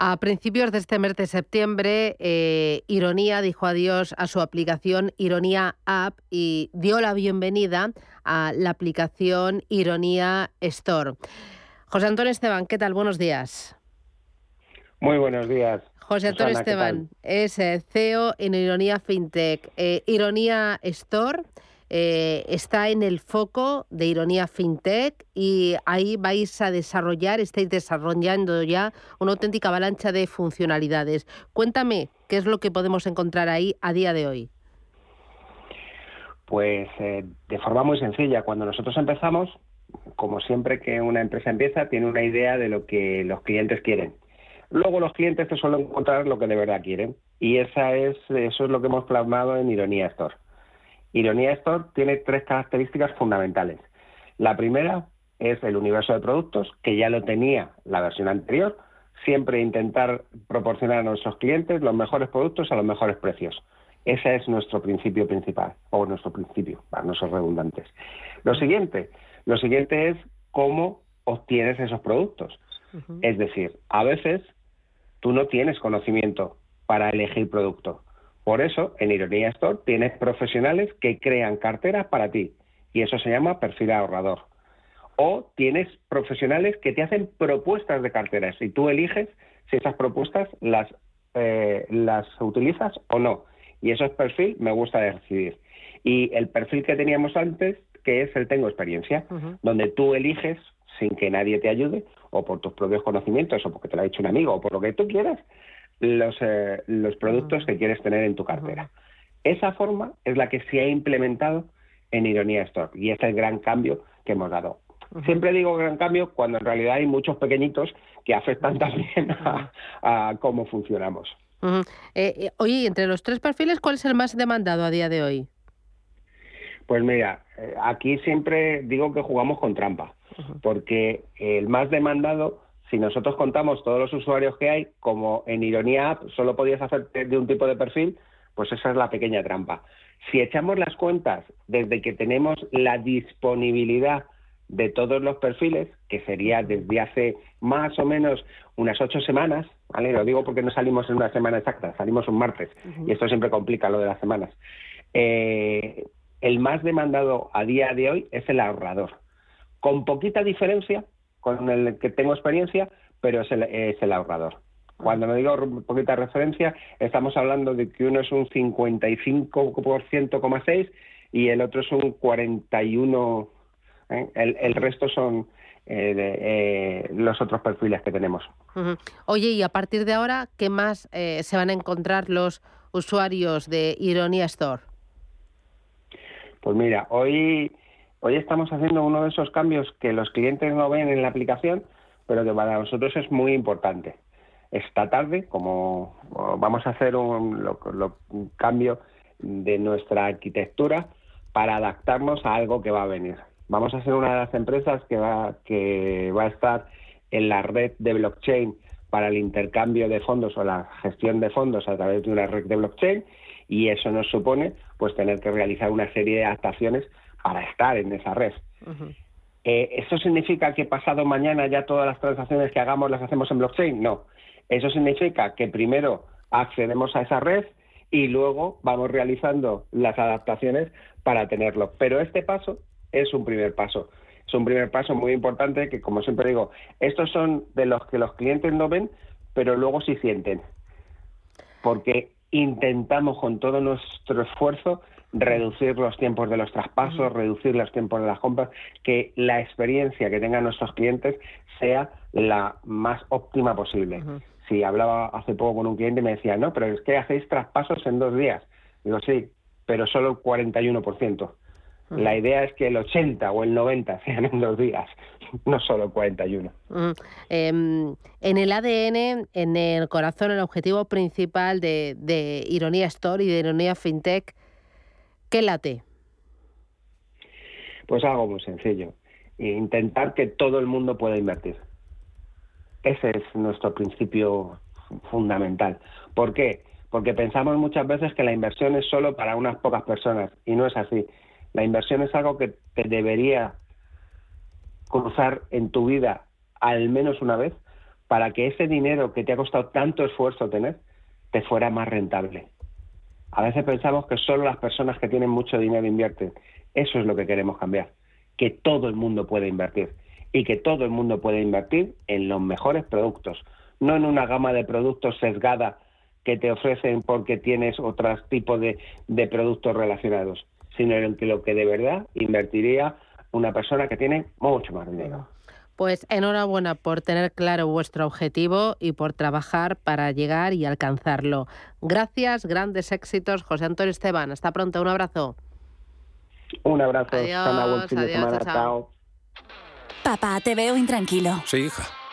A principios de este mes de septiembre, eh, Ironía dijo adiós a su aplicación Ironía App y dio la bienvenida a la aplicación Ironía Store. José Antonio Esteban, ¿qué tal? Buenos días. Muy buenos días. José Antonio Esteban es eh, CEO en Ironía FinTech. Eh, Ironía Store eh, está en el foco de Ironía FinTech y ahí vais a desarrollar, estáis desarrollando ya una auténtica avalancha de funcionalidades. Cuéntame, ¿qué es lo que podemos encontrar ahí a día de hoy? Pues eh, de forma muy sencilla, cuando nosotros empezamos, como siempre que una empresa empieza, tiene una idea de lo que los clientes quieren. Luego los clientes te suelen encontrar lo que de verdad quieren y esa es, eso es lo que hemos plasmado en Ironía Store. Ironía Store tiene tres características fundamentales. La primera es el universo de productos, que ya lo tenía la versión anterior, siempre intentar proporcionar a nuestros clientes los mejores productos a los mejores precios. Ese es nuestro principio principal, o nuestro principio, para no ser redundantes. Lo siguiente, lo siguiente es cómo obtienes esos productos. Es decir, a veces tú no tienes conocimiento para elegir producto. Por eso, en Ironía Store tienes profesionales que crean carteras para ti y eso se llama perfil ahorrador. O tienes profesionales que te hacen propuestas de carteras y tú eliges si esas propuestas las, eh, las utilizas o no. Y eso es perfil me gusta decidir. Y el perfil que teníamos antes, que es el tengo experiencia, donde tú eliges sin que nadie te ayude, o por tus propios conocimientos, o porque te lo ha dicho un amigo, o por lo que tú quieras, los, eh, los productos que quieres tener en tu cartera. Esa forma es la que se ha implementado en Ironía Store y este es el gran cambio que hemos dado. Siempre digo gran cambio cuando en realidad hay muchos pequeñitos que afectan también a, cómo funcionamos. Uh oye, entre los tres perfiles, ¿cuál es el más demandado a día de hoy? Pues mira, eh, aquí siempre digo que jugamos con trampa, porque el más demandado, si nosotros contamos todos los usuarios que hay, como en Ironía App solo podías hacer de un tipo de perfil, pues esa es la pequeña trampa. Si echamos las cuentas desde que tenemos la disponibilidad de todos los perfiles, que sería desde hace más o menos unas ocho semanas, ¿vale? Lo digo porque no salimos en una semana exacta, salimos un martes, y esto siempre complica lo de las semanas. Eh, el más demandado a día de hoy es el ahorrador, con poquita diferencia con el que tengo experiencia, pero es el, es el ahorrador. Cuando no digo poquita referencia, estamos hablando de que uno es un 55,6 y el otro es un 41 ¿eh? El, resto son eh, eh, los otros perfiles que tenemos. Oye, y a partir de ahora, ¿qué más se van a encontrar los usuarios de Ironia Store? Pues mira, hoy, hoy estamos haciendo uno de esos cambios que los clientes no ven en la aplicación, pero que para nosotros es muy importante. Esta tarde, como vamos a hacer un, un cambio de nuestra arquitectura para adaptarnos a algo que va a venir. Vamos a ser una de las empresas que va, que va a estar en la red de blockchain para el intercambio de fondos o la gestión de fondos a través de una red de blockchain y eso nos supone pues tener que realizar una serie de adaptaciones para estar en esa red. Eh, ¿Eso significa que pasado mañana ya todas las transacciones que hagamos las hacemos en blockchain? No. Eso significa que primero accedemos a esa red y luego vamos realizando las adaptaciones para tenerlo. Pero este paso es un primer paso. Es un primer paso muy importante que, como siempre digo, estos son de los que los clientes no ven, pero luego sí sienten. Porque intentamos con todo nuestro esfuerzo reducir los tiempos de los traspasos, reducir los tiempos de las compras, que la experiencia que tengan nuestros clientes sea la más óptima posible. Si hablaba hace poco con un cliente y me decía, no, pero es que hacéis traspasos en dos días. Digo, sí, pero solo el 41%. La idea es que el 80 o el 90 [laughs] sean en dos días, no solo 41. Em, en el ADN, en el corazón, el objetivo principal de, de Ironía Store y de Ironía FinTech, ¿qué late? Pues algo muy sencillo. Intentar que todo el mundo pueda invertir. Ese es nuestro principio fundamental. ¿Por qué? Porque pensamos muchas veces que la inversión es solo para unas pocas personas y no es así. La inversión es algo que te debería cruzar en tu vida al menos una vez para que ese dinero que te ha costado tanto esfuerzo tener te fuera más rentable. A veces pensamos que solo las personas que tienen mucho dinero invierten. Eso es lo que queremos cambiar. Que todo el mundo puede invertir. Y que todo el mundo puede invertir en los mejores productos. No en una gama de productos sesgada que te ofrecen porque tienes otros tipos de, de productos relacionados sino en lo que de verdad invertiría una persona que tiene mucho más dinero. Pues enhorabuena por tener claro vuestro objetivo y por trabajar para llegar y alcanzarlo. Gracias, grandes éxitos, José Antonio Esteban. Hasta pronto, un abrazo. Un abrazo. Adiós, adiós, chao. Papá, te veo intranquilo. Sí, hija.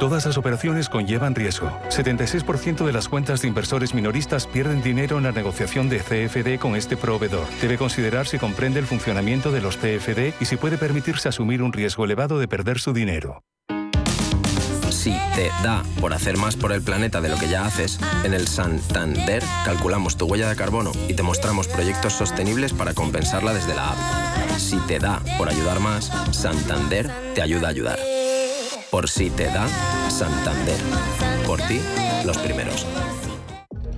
Todas las operaciones conllevan riesgo. 76% de las cuentas de inversores minoristas pierden dinero en la negociación de CFD con este proveedor. Debe considerar si comprende el funcionamiento de los CFD y si puede permitirse asumir un riesgo elevado de perder su dinero. Si te da por hacer más por el planeta de lo que ya haces, en el Santander calculamos tu huella de carbono y te mostramos proyectos sostenibles para compensarla desde la app. Si te da por ayudar más, Santander te ayuda a ayudar. Por si te da, Santander. Por ti, los primeros.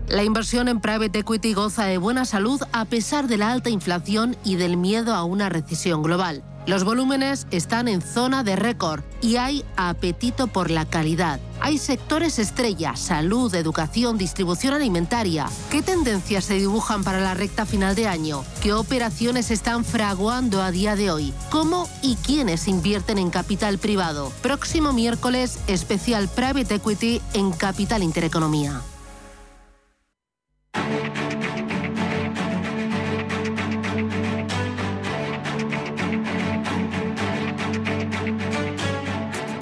La inversión en private equity goza de buena salud a pesar de la alta inflación y del miedo a una recesión global. Los volúmenes están en zona de récord y hay apetito por la calidad. Hay sectores estrella, salud, educación, distribución alimentaria. ¿Qué tendencias se dibujan para la recta final de año? ¿Qué operaciones están fraguando a día de hoy? ¿Cómo y quiénes invierten en capital privado? Próximo miércoles, especial Private Equity en Capital Intereconomía.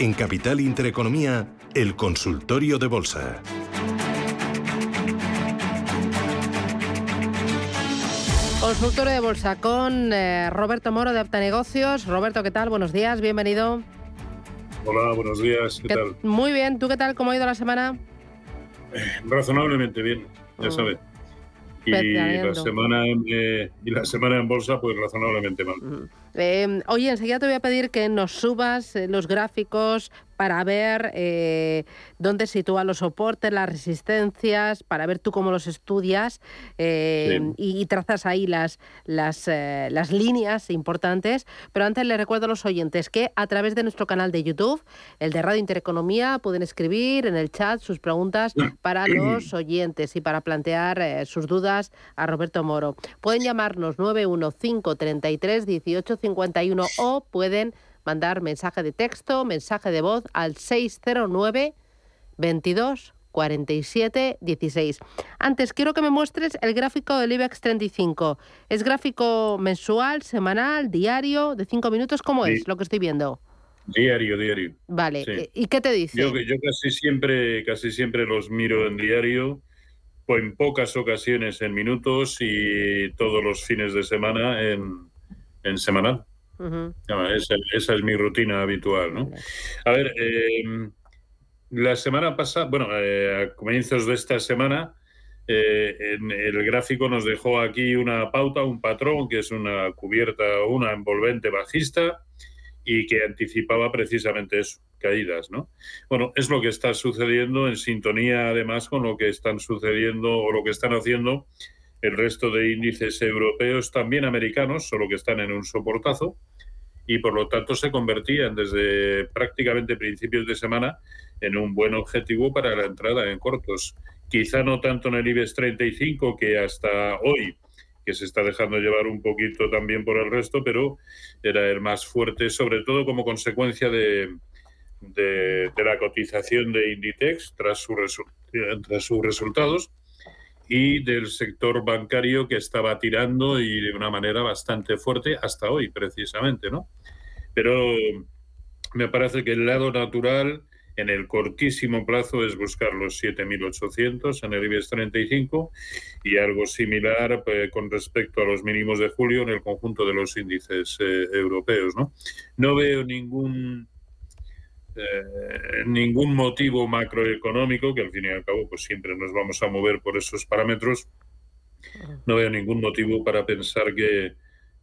En Capital Intereconomía, el consultorio de bolsa. Consultorio de bolsa con eh, Roberto Moro de Apta Negocios. Roberto, ¿qué tal? Buenos días, bienvenido. Hola, buenos días, ¿qué, tal? Muy bien, ¿tú qué tal? ¿Cómo ha ido la semana? Eh, razonablemente bien, ya mm. sabes. Y la, semana, eh, y la semana en bolsa, pues razonablemente mal. Eh, oye, enseguida te voy a pedir que nos subas eh, los gráficos para ver eh, dónde sitúan los soportes, las resistencias, para ver tú cómo los estudias y, trazas ahí las, las, las, líneas importantes. Pero antes les recuerdo a los oyentes que a través de nuestro canal de YouTube, el de Radio Intereconomía, pueden escribir en el chat sus preguntas para los oyentes y para plantear sus dudas a Roberto Moro. Pueden llamarnos 91533 18 51 o pueden mandar mensaje de texto, mensaje de voz al 609 22 47 16. Antes, quiero que me muestres el gráfico del IBEX 35. ¿Es gráfico mensual, semanal, diario, de 5 minutos? ¿Cómo es lo que estoy viendo? Diario, diario. Vale, ¿y qué te dice? Yo, yo, casi, siempre, casi siempre los miro en diario, en pocas ocasiones en minutos y todos los fines de semana en, en semanal. esa, es mi rutina habitual, ¿no? A ver, em, la semana pasada, bueno, eh, a comienzos de esta semana, eh, en el gráfico nos dejó aquí una pauta, un patrón, que es una cubierta, una envolvente bajista y que anticipaba precisamente eso, caídas, ¿no? Bueno, es lo que está sucediendo en sintonía además con lo que están sucediendo o lo que están haciendo el resto de índices europeos, también americanos, solo que están en un soportazo, y por lo tanto se convertían desde prácticamente principios de semana en un buen objetivo para la entrada en cortos. Quizá no tanto en el IBEX 35, que hasta hoy, que se está dejando llevar un poquito también por el resto, pero era el más fuerte, sobre todo como consecuencia de, la cotización de Inditex tras sus resultados y del sector bancario que estaba tirando y de una manera bastante fuerte hasta hoy, precisamente, ¿no? Pero me parece que el lado natural en el cortísimo plazo es buscar los 7.800 en el IBEX 35 y algo similar pues, con respecto a los mínimos de julio en el conjunto de los índices eh, europeos. ¿no? no veo ningún eh, ningún motivo macroeconómico, que al fin y al cabo pues siempre nos vamos a mover por esos parámetros, no veo ningún motivo para pensar que,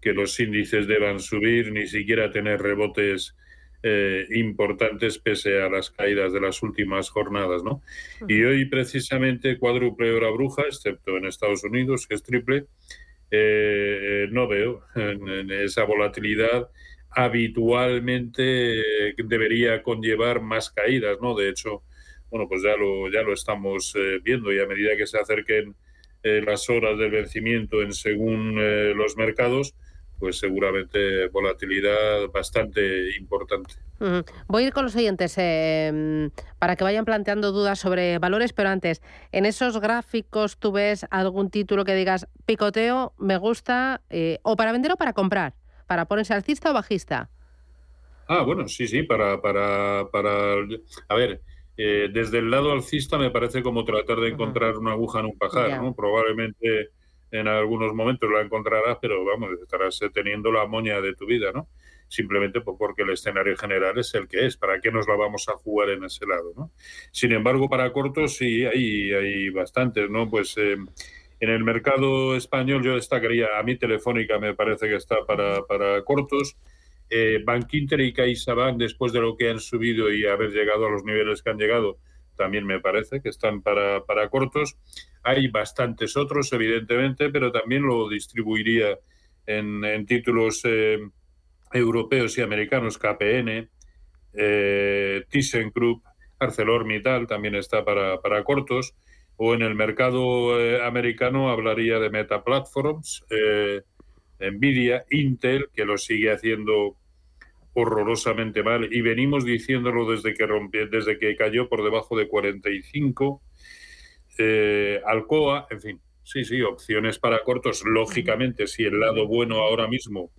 que los índices deban subir, ni siquiera tener rebotes eh, importantes pese a las caídas de las últimas jornadas. ¿no? Y hoy precisamente cuádruple hora bruja, excepto en Estados Unidos, que es triple, eh, no veo en esa volatilidad habitualmente debería conllevar más caídas, ¿no? De hecho, bueno, pues ya lo, ya lo estamos eh, viendo y a medida que se acerquen eh, las horas del vencimiento en según eh, los mercados, pues seguramente volatilidad bastante importante. Voy a ir con los oyentes para que vayan planteando dudas sobre valores, pero antes, en esos gráficos tú ves algún título que digas picoteo, me gusta, o para vender o para comprar para ponerse alcista o bajista. Ah, bueno, sí, sí, para, para, para a ver, eh, desde el lado alcista me parece como tratar de encontrar una aguja en un pajar, ¿no? Probablemente en algunos momentos la encontrarás, pero vamos, estarás teniendo la moña de tu vida, ¿no? simplemente porque el escenario general es el que es. ¿Para qué nos la vamos a jugar en ese lado? ¿no? Sin embargo, para cortos sí hay, hay bastantes, ¿no? Pues eh, en el mercado español yo destacaría, a mí Telefónica me parece que está para, para cortos. Eh, Bankinter y CaixaBank, después de lo que han subido y haber llegado a los niveles que han llegado, también me parece que están para, para cortos. Hay bastantes otros, evidentemente, pero también lo distribuiría en, en títulos eh, europeos y americanos, KPN, eh, ThyssenKrupp, ArcelorMittal también está para, para cortos o en el mercado eh, americano hablaría de Meta Platforms, eh, Nvidia, Intel, que lo sigue haciendo horrorosamente mal y venimos diciéndolo desde que rompió, desde que cayó por debajo de 45, eh, Alcoa, en fin, sí, sí, opciones para cortos. Lógicamente, si el lado bueno ahora mismo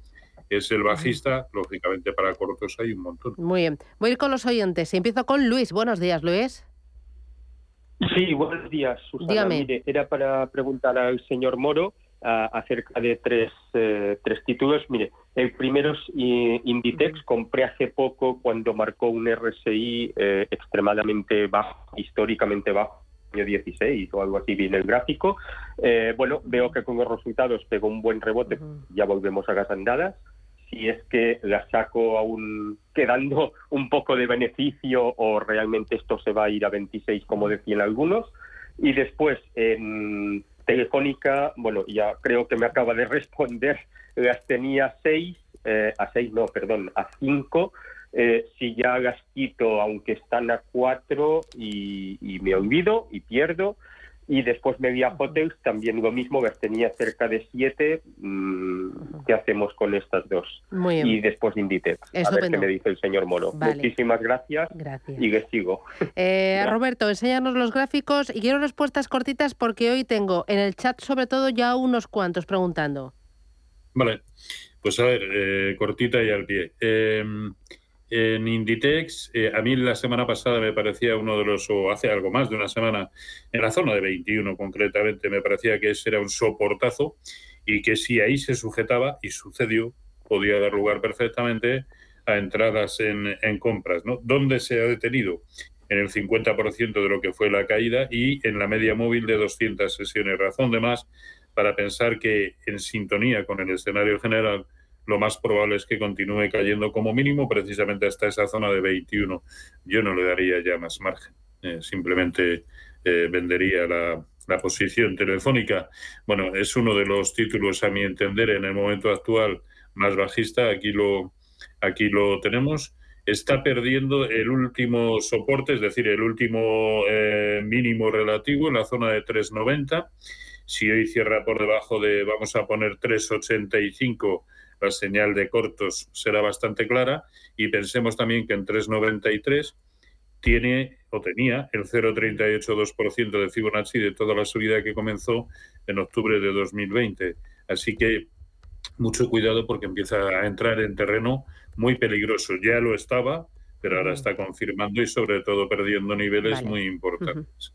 es el bajista, lógicamente para cortos hay un montón. Muy bien, voy a ir con los oyentes. Empiezo con Luis. Buenos días, Luis. Sí, buenos días, Susana. Mire, era para preguntar al señor Moro uh, acerca de tres, uh, tres títulos. Mire, el primero es Inditex. Compré hace poco cuando marcó un RSI eh, extremadamente bajo, históricamente bajo año 16 o algo así viene el gráfico. Eh, bueno, veo que con los resultados pegó un buen rebote, ya volvemos a las andadas si es que la saco aún quedando un poco de beneficio o realmente esto se va a ir a 26 como decían algunos. Y después en Telefónica, bueno, ya creo que me acaba de [laughs] responder, las tenía 6, eh, a 6 no, perdón, a 5. Eh, si ya las quito, aunque están a 4 y, y me olvido y pierdo, y después Media Hotels, también lo mismo, las tenía cerca de siete. Mm, ¿Qué hacemos con estas dos? Y después Inditex. A ver qué me dice el señor Moro. Muchísimas gracias. Gracias. Y les sigo. Eh, [laughs] Roberto, enséñanos los gráficos y quiero respuestas cortitas porque hoy tengo en el chat sobre todo ya unos cuantos preguntando. Vale, pues a ver, eh, cortita y al pie. Eh, en Inditex, eh, a mí la semana pasada me parecía uno de los, o hace algo más de una semana, en la zona de 21 concretamente, me parecía que ese era un soportazo y que si ahí se sujetaba, y sucedió, podía dar lugar perfectamente a entradas en, en compras. ¿no? ¿Dónde se ha detenido? En el 50% de lo que fue la caída y en la media móvil de 200 sesiones. Razón de más para pensar que en sintonía con el escenario general, lo más probable es que continúe cayendo como mínimo precisamente hasta esa zona de 21. Yo no le daría ya más margen, eh, simplemente eh, vendería la, la, posición telefónica. Bueno, es uno de los títulos, a mi entender, en el momento actual más bajista. Aquí lo, aquí lo tenemos. Está perdiendo el último soporte, es decir, el último eh, mínimo relativo en la zona de 3,90. Si hoy cierra por debajo de, vamos a poner 3,85 la señal de cortos será bastante clara y pensemos también que en 393 tiene o tenía el 0,382% de Fibonacci de toda la subida que comenzó en octubre de 2020. Así que mucho cuidado porque empieza a entrar en terreno muy peligroso. Ya lo estaba, pero ahora está confirmando y sobre todo perdiendo niveles muy importantes.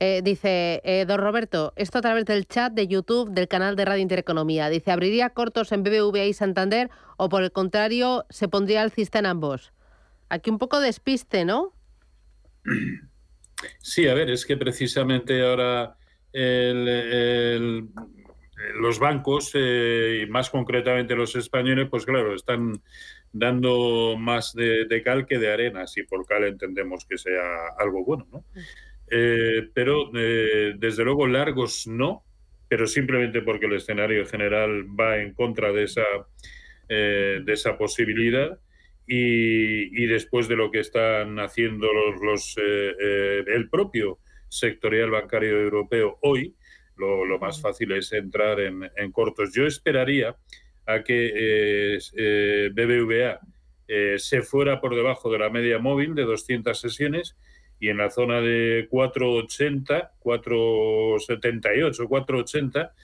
Eh, dice eh, don Roberto, esto a través del chat de YouTube del canal de Radio Intereconomía. Dice, ¿abriría cortos en BBVA y Santander o por el contrario se pondría alcista en ambos? Aquí un poco despiste, ¿no? Sí, a ver, es que precisamente ahora los bancos, eh, y más concretamente los españoles, pues claro, están dando más de, cal que de arena, si por cal entendemos que sea algo bueno, ¿no? Eh, pero eh, desde luego largos no, pero simplemente porque el escenario general va en contra de esa, eh, de esa posibilidad y, después de lo que están haciendo los, los el propio sectorial bancario europeo hoy, lo, más fácil es entrar en, en cortos. Yo esperaría a que eh, eh, BBVA eh, se fuera por debajo de la media móvil de 200 sesiones y en la zona de 480, 478, 480,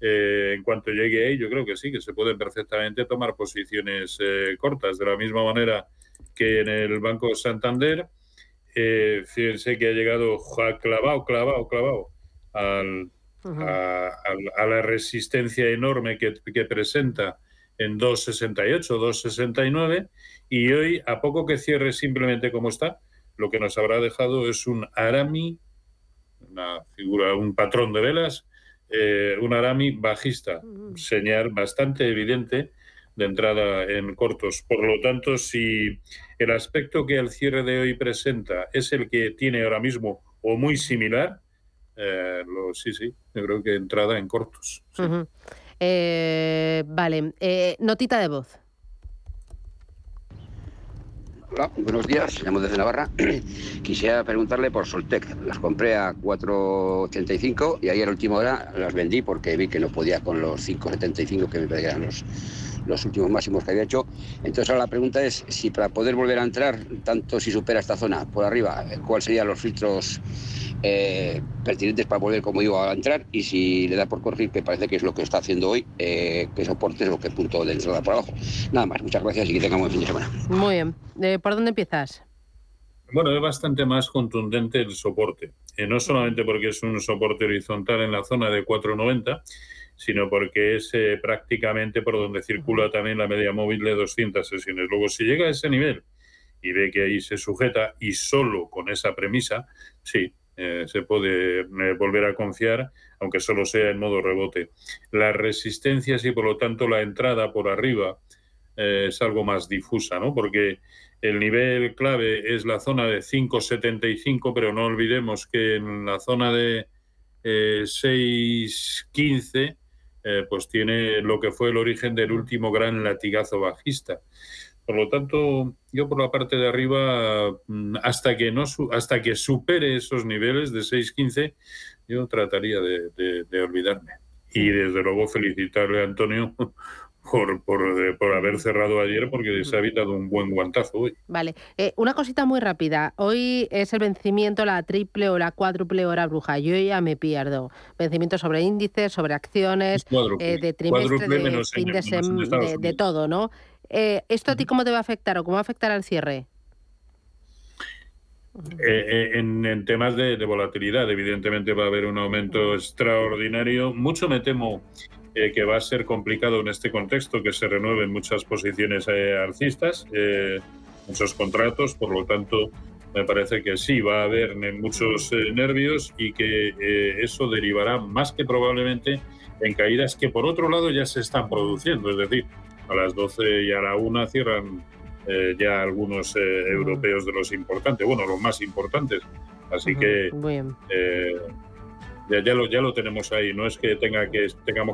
en cuanto llegue ahí, yo creo que sí, que se pueden perfectamente tomar posiciones cortas. De la misma manera que en el Banco Santander, fíjense que ha llegado clavado, clavado, clavado al, a, la resistencia enorme que, presenta en 2,68, 2,69 y hoy, a poco que cierre simplemente como está, lo que nos habrá dejado es un Arami, una figura, un patrón de velas, eh, un Arami bajista, señal bastante evidente de entrada en cortos. Por lo tanto, si el aspecto que el cierre de hoy presenta es el que tiene ahora mismo o muy similar, eh, lo, sí, sí, yo creo que entrada en cortos. Eh, vale, eh, notita de voz. Hola, buenos días, llamo desde Navarra. [clears throat] Quisiera preguntarle por Soltec. Las compré a 4,85 y ayer a última hora las vendí porque vi que no podía con los 5,75 que me pedían los, los últimos máximos que había hecho. Entonces ahora la pregunta es si para poder volver a entrar, tanto si supera esta zona por arriba, ¿cuáles serían los filtros eh, pertinentes para volver, como digo, a entrar? Y si le da por correr, que parece que es lo que está haciendo hoy, eh, que soporte lo que punto de entrada por abajo. Nada más, muchas gracias y que tengamos fin de semana. Muy bien. Eh, ¿Por dónde empiezas? Bueno, es bastante más contundente el soporte. no solamente porque es un soporte horizontal en la zona de 490, sino porque es eh, prácticamente por donde circula también la media móvil de 200 sesiones. Luego, si llega a ese nivel y ve que ahí se sujeta y solo con esa premisa, sí, eh, se puede eh, volver a confiar, aunque solo sea en modo rebote. Las resistencias y por lo tanto la entrada por arriba es algo más difusa, ¿no? Porque el nivel clave es la zona de 5,75, pero no olvidemos que en la zona de 6,15 eh, pues tiene lo que fue el origen del último gran latigazo bajista. Por lo tanto, yo por la parte de arriba, mm, hasta que, no, hasta que supere esos niveles de 6.15, yo trataría de, de olvidarme. Y desde luego felicitarle a Antonio [laughs] por, por, por, haber cerrado ayer porque se ha evitado un buen guantazo hoy. Vale, eh, una cosita muy rápida. Hoy es el vencimiento, la triple o la cuádruple hora bruja. Yo ya me pierdo. Vencimiento sobre índices, sobre acciones, eh, de trimestre, de fin de, de, todo, ¿no? Eh, ¿Esto a ti cómo te va a afectar o cómo va a afectar al cierre? en, en, temas de, de, volatilidad, evidentemente va a haber un aumento extraordinario. Mucho me temo eh, que va a ser complicado en este contexto que se renueven muchas posiciones eh, alcistas, eh, muchos contratos, por lo tanto, me parece que sí, va a haber muchos nervios y que eso derivará más que probablemente en caídas que por otro lado ya se están produciendo, es decir, a las 12 y a la 1 cierran ya algunos europeos de los importantes, bueno, los más importantes. Así que ya, ya, lo, ya lo tenemos ahí, no es que, tenga que tengamos